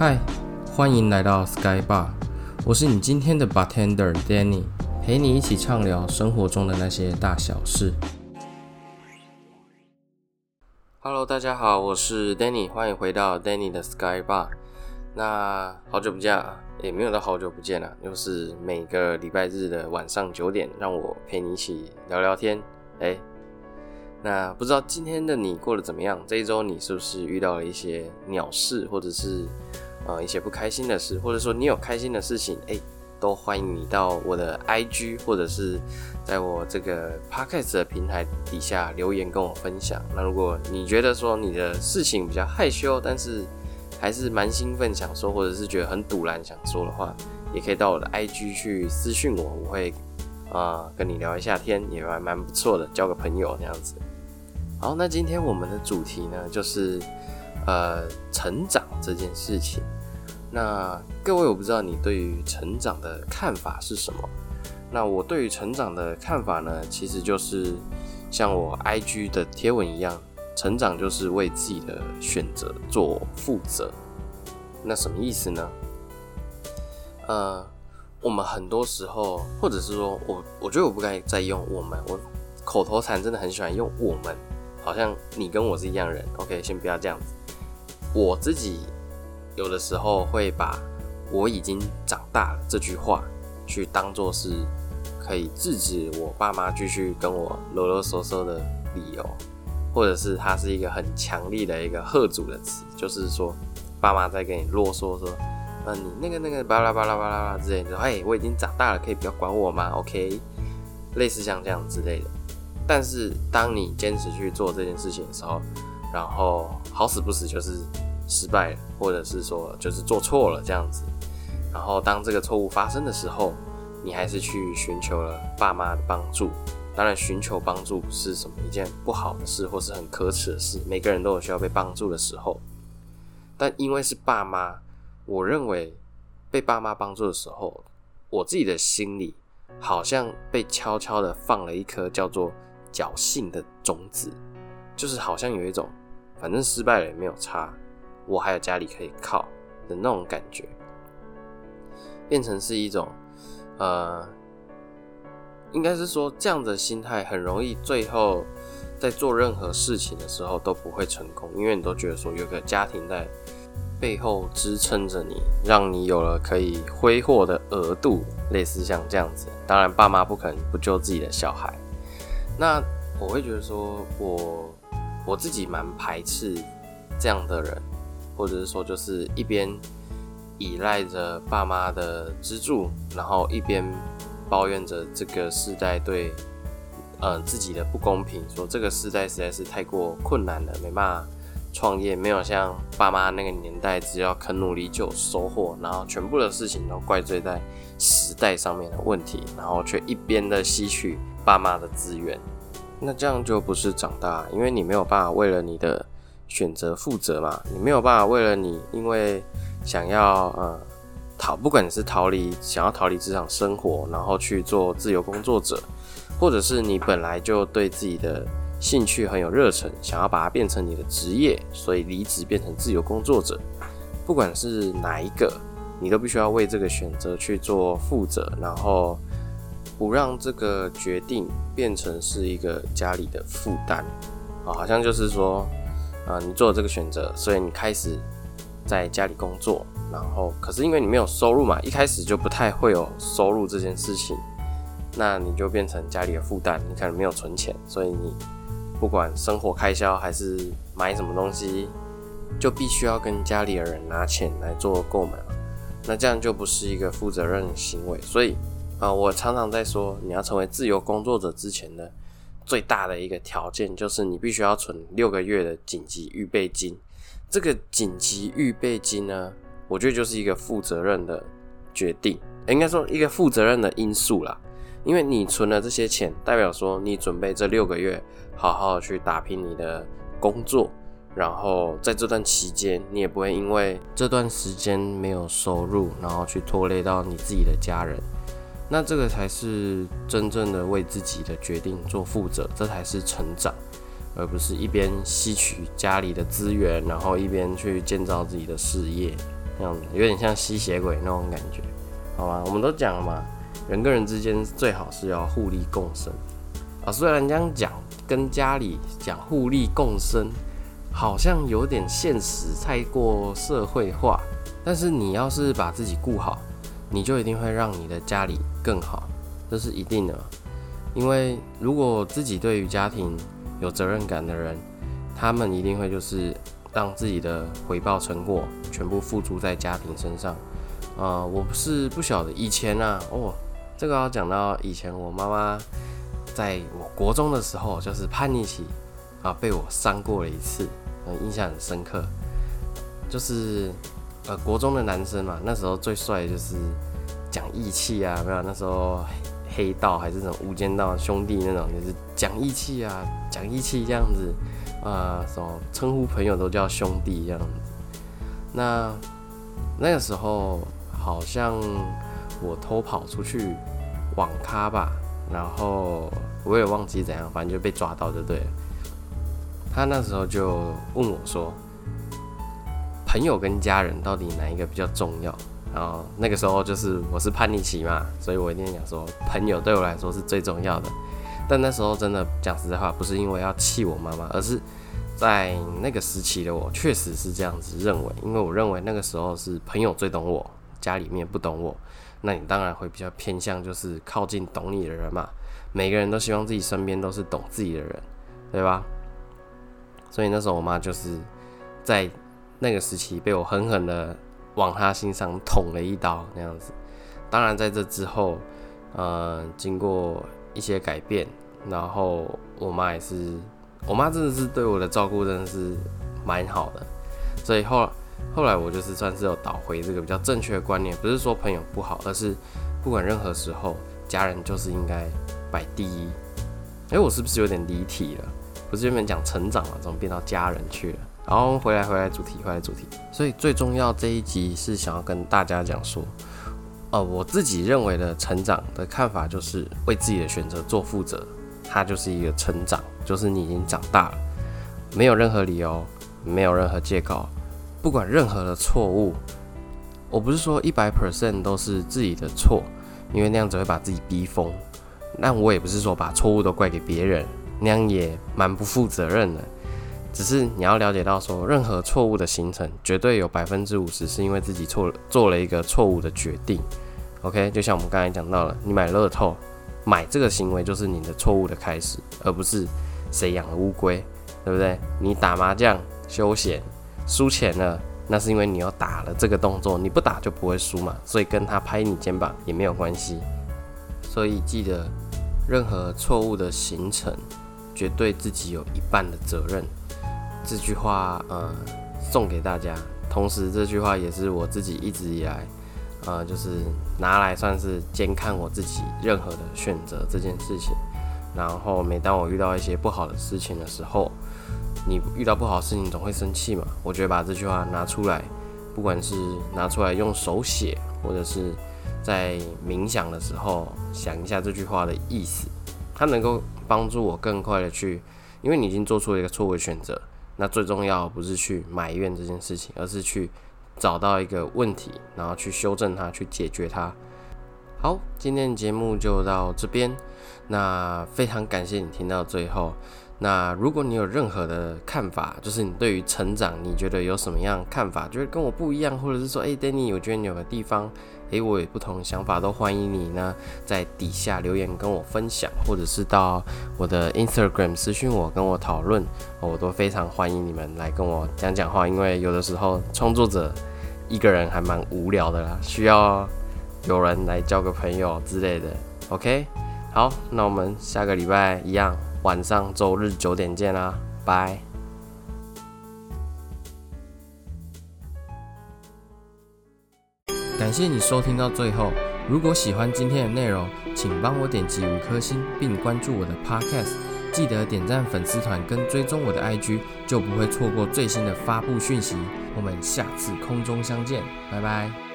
嗨，欢迎来到 Sky Bar，我是你今天的 bartender Danny，陪你一起畅聊生活中的那些大小事。Hello，大家好，我是 Danny，欢迎回到 Danny 的 Sky Bar。那好久不见啊，也没有到好久不见了，又是每个礼拜日的晚上九点，让我陪你一起聊聊天。哎，那不知道今天的你过得怎么样？这一周你是不是遇到了一些鸟事，或者是？呃，一些不开心的事，或者说你有开心的事情，哎，都欢迎你到我的 IG 或者是在我这个 Podcast 的平台底下留言跟我分享。那如果你觉得说你的事情比较害羞，但是还是蛮兴奋想说，或者是觉得很堵然想说的话，也可以到我的 IG 去私讯我，我会啊跟你聊一下天，也蛮蛮不错的，交个朋友那样子。好，那今天我们的主题呢，就是。呃，成长这件事情，那各位，我不知道你对于成长的看法是什么。那我对于成长的看法呢，其实就是像我 IG 的贴文一样，成长就是为自己的选择做负责。那什么意思呢？呃，我们很多时候，或者是说我，我觉得我不该再用我们，我口头禅真的很喜欢用我们，好像你跟我是一样人。OK，先不要这样子。我自己有的时候会把“我已经长大了”这句话去当做是可以制止我爸妈继续跟我啰啰嗦嗦的理由，或者是它是一个很强力的一个贺主的词，就是说爸妈在跟你啰嗦说：“嗯，你那个那个巴拉巴拉巴拉巴拉之类的，哎，我已经长大了，可以不要管我吗？”OK，类似像这样之类的。但是当你坚持去做这件事情的时候，然后好死不死就是失败了，或者是说就是做错了这样子。然后当这个错误发生的时候，你还是去寻求了爸妈的帮助。当然，寻求帮助不是什么一件不好的事，或是很可耻的事。每个人都有需要被帮助的时候。但因为是爸妈，我认为被爸妈帮助的时候，我自己的心里好像被悄悄的放了一颗叫做侥幸的种子，就是好像有一种。反正失败了也没有差，我还有家里可以靠的那种感觉，变成是一种，呃，应该是说这样的心态很容易，最后在做任何事情的时候都不会成功，因为你都觉得说有个家庭在背后支撑着你，让你有了可以挥霍的额度，类似像这样子。当然，爸妈不可能不救自己的小孩，那我会觉得说我。我自己蛮排斥这样的人，或者是说，就是一边依赖着爸妈的资助，然后一边抱怨着这个时代对呃自己的不公平，说这个时代实在是太过困难了，没办法创业，没有像爸妈那个年代，只要肯努力就有收获，然后全部的事情都怪罪在时代上面的问题，然后却一边的吸取爸妈的资源。那这样就不是长大，因为你没有办法为了你的选择负责嘛，你没有办法为了你因为想要呃逃，不管你是逃离想要逃离职场生活，然后去做自由工作者，或者是你本来就对自己的兴趣很有热忱，想要把它变成你的职业，所以离职变成自由工作者，不管是哪一个，你都必须要为这个选择去做负责，然后。不让这个决定变成是一个家里的负担啊，好像就是说，啊，你做了这个选择，所以你开始在家里工作，然后可是因为你没有收入嘛，一开始就不太会有收入这件事情，那你就变成家里的负担，你可能没有存钱，所以你不管生活开销还是买什么东西，就必须要跟家里的人拿钱来做购买，那这样就不是一个负责任的行为，所以。啊，我常常在说，你要成为自由工作者之前的最大的一个条件，就是你必须要存六个月的紧急预备金。这个紧急预备金呢，我觉得就是一个负责任的决定，应该说一个负责任的因素啦。因为你存了这些钱，代表说你准备这六个月好好去打拼你的工作，然后在这段期间，你也不会因为这段时间没有收入，然后去拖累到你自己的家人。那这个才是真正的为自己的决定做负责，这才是成长，而不是一边吸取家里的资源，然后一边去建造自己的事业。这样子有点像吸血鬼那种感觉，好吗？我们都讲了嘛，人跟人之间最好是要互利共生啊。虽然这样讲，跟家里讲互利共生，好像有点现实，太过社会化。但是你要是把自己顾好，你就一定会让你的家里更好，这是一定的。因为如果自己对于家庭有责任感的人，他们一定会就是让自己的回报成果全部付诸在家庭身上。啊，我不是不晓得以前啊，哦，这个要讲到以前我妈妈在我国中的时候，就是叛逆期啊，被我伤过了一次，印象很深刻。就是呃，国中的男生嘛，那时候最帅就是讲义气啊，没有那时候。黑道还是那种无间道兄弟那种，就是讲义气啊，讲义气这样子，啊，什么称呼朋友都叫兄弟这样子。那那个时候好像我偷跑出去网咖吧，然后我也忘记怎样，反正就被抓到就对了。他那时候就问我说：“朋友跟家人到底哪一个比较重要？”然后那个时候就是我是叛逆期嘛，所以我一定讲说朋友对我来说是最重要的。但那时候真的讲实在话，不是因为要气我妈妈，而是在那个时期的我确实是这样子认为，因为我认为那个时候是朋友最懂我，家里面不懂我，那你当然会比较偏向就是靠近懂你的人嘛。每个人都希望自己身边都是懂自己的人，对吧？所以那时候我妈就是在那个时期被我狠狠的。往他心上捅了一刀，那样子。当然，在这之后，呃，经过一些改变，然后我妈也是，我妈真的是对我的照顾真的是蛮好的。所以后后来我就是算是有倒回这个比较正确的观念，不是说朋友不好，而是不管任何时候，家人就是应该摆第一。哎，我是不是有点离题了？不是原本讲成长了，怎么变到家人去了？然后回来，回来主题，回来主题。所以最重要这一集是想要跟大家讲说，呃，我自己认为的成长的看法就是为自己的选择做负责，它就是一个成长，就是你已经长大了，没有任何理由，没有任何借口，不管任何的错误，我不是说一百 percent 都是自己的错，因为那样子会把自己逼疯。那我也不是说把错误都怪给别人，那样也蛮不负责任的。只是你要了解到，说任何错误的形成，绝对有百分之五十是因为自己错了，做了一个错误的决定。OK，就像我们刚才讲到了，你买乐透，买这个行为就是你的错误的开始，而不是谁养了乌龟，对不对？你打麻将休闲输钱了，那是因为你要打了这个动作，你不打就不会输嘛，所以跟他拍你肩膀也没有关系。所以记得，任何错误的形成，绝对自己有一半的责任。这句话，呃，送给大家。同时，这句话也是我自己一直以来，呃，就是拿来算是监看我自己任何的选择这件事情。然后，每当我遇到一些不好的事情的时候，你遇到不好的事情总会生气嘛？我觉得把这句话拿出来，不管是拿出来用手写，或者是在冥想的时候想一下这句话的意思，它能够帮助我更快的去，因为你已经做出了一个错误的选择。那最重要不是去埋怨这件事情，而是去找到一个问题，然后去修正它，去解决它。好，今天的节目就到这边。那非常感谢你听到最后。那如果你有任何的看法，就是你对于成长，你觉得有什么样看法，就是跟我不一样，或者是说，哎，Danny，我觉得你有个地方。诶，我有不同想法，都欢迎你呢，在底下留言跟我分享，或者是到我的 Instagram 私讯我，跟我讨论，我都非常欢迎你们来跟我讲讲话。因为有的时候创作者一个人还蛮无聊的啦，需要有人来交个朋友之类的。OK，好，那我们下个礼拜一样，晚上周日九点见啦，拜。感谢你收听到最后。如果喜欢今天的内容，请帮我点击五颗星，并关注我的 Podcast。记得点赞粉丝团跟追踪我的 IG，就不会错过最新的发布讯息。我们下次空中相见，拜拜。